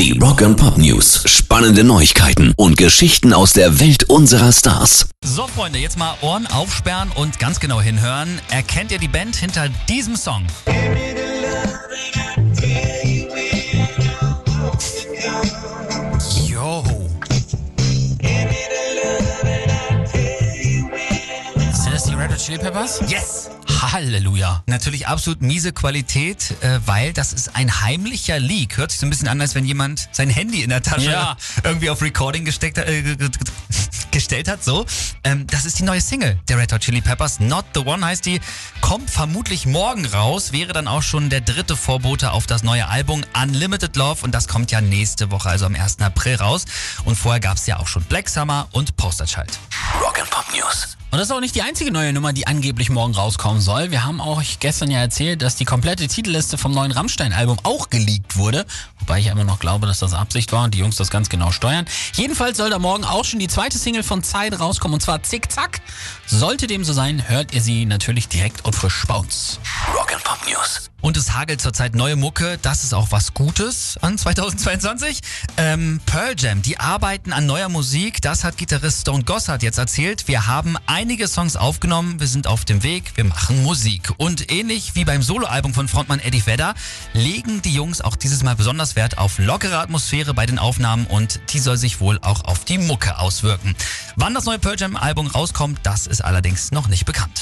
Die Rock and Pop News. Spannende Neuigkeiten und Geschichten aus der Welt unserer Stars. So, Freunde, jetzt mal Ohren aufsperren und ganz genau hinhören. Erkennt ihr die Band hinter diesem Song? Yo. Sind das die Red Hot Chili Peppers? Yes! Halleluja. Natürlich absolut miese Qualität, äh, weil das ist ein heimlicher Leak. Hört sich so ein bisschen an, als wenn jemand sein Handy in der Tasche Ja. irgendwie auf Recording gesteckt, hat- äh, ge- ge- gestellt hat. So, ähm, das ist die neue Single der Red Hot Chili Peppers. Not the One heißt die. Kommt vermutlich morgen raus. Wäre dann auch schon der dritte Vorbote auf das neue Album Unlimited Love. Und das kommt ja nächste Woche, also am 1. April raus. Und vorher gab es ja auch schon Black Summer und Poster Child. Rock and Pop News. Und das ist auch nicht die einzige neue Nummer, die angeblich morgen rauskommen soll. Wir haben euch gestern ja erzählt, dass die komplette Titelliste vom neuen Rammstein-Album auch geleakt wurde. Wobei ich immer noch glaube, dass das Absicht war und die Jungs das ganz genau steuern. Jedenfalls soll da morgen auch schon die zweite Single von Zeit rauskommen und zwar Zick Zack. Sollte dem so sein, hört ihr sie natürlich direkt und frisch bei uns. Rock News. Und es hagelt zurzeit neue Mucke. Das ist auch was Gutes an 2022. Ähm, Pearl Jam, die arbeiten an neuer Musik. Das hat Gitarrist Stone Gossard jetzt erzählt. Wir haben einige Songs aufgenommen. Wir sind auf dem Weg. Wir machen Musik. Und ähnlich wie beim Soloalbum von Frontmann Eddie Vedder legen die Jungs auch dieses Mal besonders Wert auf lockere Atmosphäre bei den Aufnahmen und die soll sich wohl auch auf die Mucke auswirken. Wann das neue Pearl Jam Album rauskommt, das ist allerdings noch nicht bekannt.